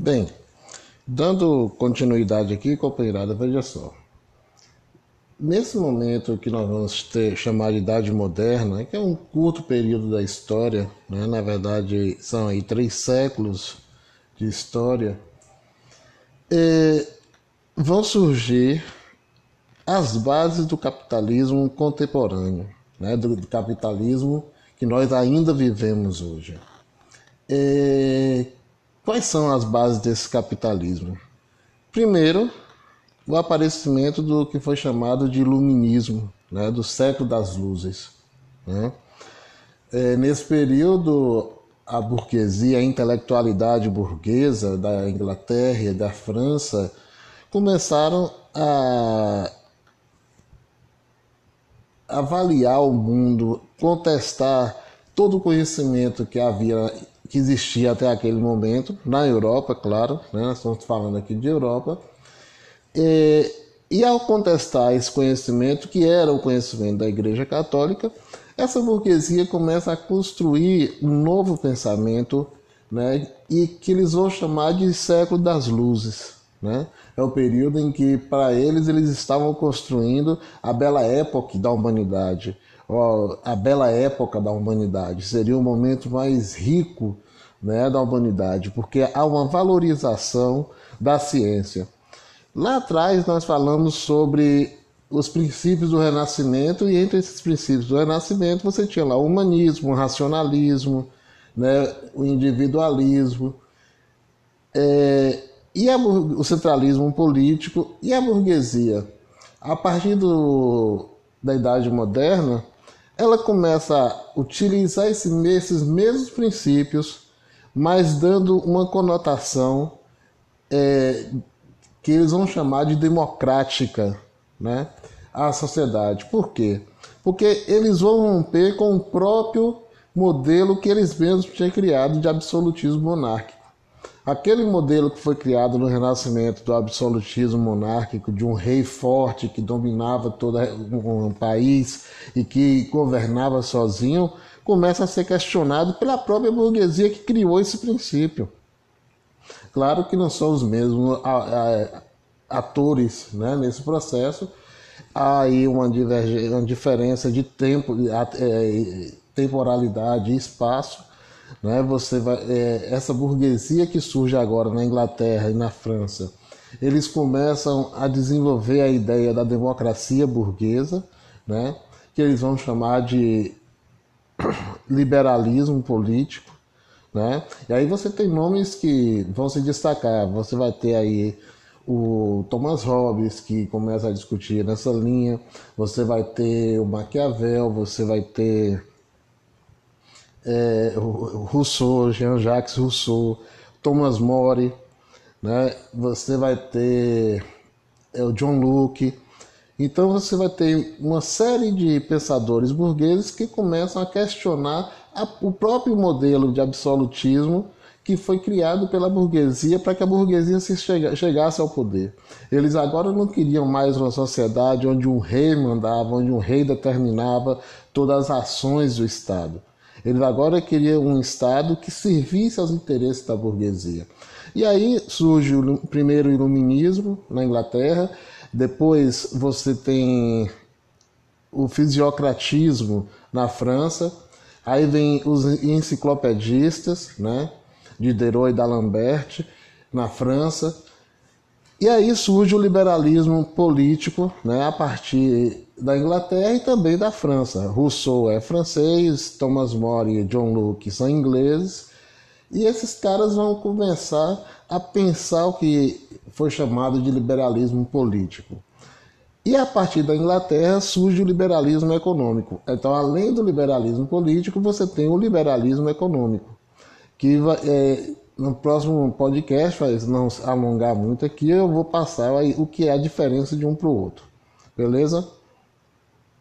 Bem, dando continuidade aqui, companheirada, veja só. Nesse momento que nós vamos ter, chamar de Idade Moderna, que é um curto período da história, né? na verdade são aí três séculos de história, é, vão surgir as bases do capitalismo contemporâneo, né? do, do capitalismo que nós ainda vivemos hoje. É, Quais são as bases desse capitalismo? Primeiro, o aparecimento do que foi chamado de iluminismo, né, do século das luzes. Né? É, nesse período, a burguesia, a intelectualidade burguesa da Inglaterra e da França começaram a avaliar o mundo, contestar todo o conhecimento que havia que existia até aquele momento, na Europa, claro, né? nós estamos falando aqui de Europa, e, e ao contestar esse conhecimento, que era o conhecimento da Igreja Católica, essa burguesia começa a construir um novo pensamento, né? e que eles vão chamar de século das luzes. Né? É o período em que, para eles, eles estavam construindo a bela época da humanidade a bela época da humanidade, seria o momento mais rico né, da humanidade, porque há uma valorização da ciência. Lá atrás nós falamos sobre os princípios do Renascimento, e entre esses princípios do Renascimento você tinha lá o humanismo, o racionalismo, né, o individualismo, é, e a, o centralismo político e a burguesia. A partir do, da Idade Moderna, ela começa a utilizar esse, esses mesmos princípios, mas dando uma conotação é, que eles vão chamar de democrática né, à sociedade. Por quê? Porque eles vão romper com o próprio modelo que eles mesmos tinham criado de absolutismo monárquico. Aquele modelo que foi criado no Renascimento do absolutismo monárquico, de um rei forte que dominava todo um país e que governava sozinho, começa a ser questionado pela própria burguesia que criou esse princípio. Claro que não são os mesmos atores né, nesse processo, há aí uma, uma diferença de tempo, é, temporalidade e espaço, né? Você vai, é, essa burguesia que surge agora na Inglaterra e na França, eles começam a desenvolver a ideia da democracia burguesa, né? que eles vão chamar de liberalismo político. Né? E aí você tem nomes que vão se destacar. Você vai ter aí o Thomas Hobbes, que começa a discutir nessa linha. Você vai ter o Maquiavel, você vai ter é, Rousseau, Jean-Jacques Rousseau, Thomas More, né? você vai ter é, o John Locke. Então você vai ter uma série de pensadores burgueses que começam a questionar a, o próprio modelo de absolutismo que foi criado pela burguesia para que a burguesia se chega, chegasse ao poder. Eles agora não queriam mais uma sociedade onde um rei mandava, onde um rei determinava todas as ações do Estado. Eles agora queriam um Estado que servisse aos interesses da burguesia. E aí surge o primeiro iluminismo na Inglaterra, depois você tem o fisiocratismo na França, aí vem os enciclopedistas, né, Diderot e d'Alembert na França, e aí surge o liberalismo político, né, a partir da Inglaterra e também da França. Rousseau é francês, Thomas More e John Locke são ingleses, e esses caras vão começar a pensar o que foi chamado de liberalismo político. E a partir da Inglaterra surge o liberalismo econômico. Então, além do liberalismo político, você tem o liberalismo econômico, que é, no próximo podcast, para não alongar muito aqui, eu vou passar o que é a diferença de um para o outro. Beleza?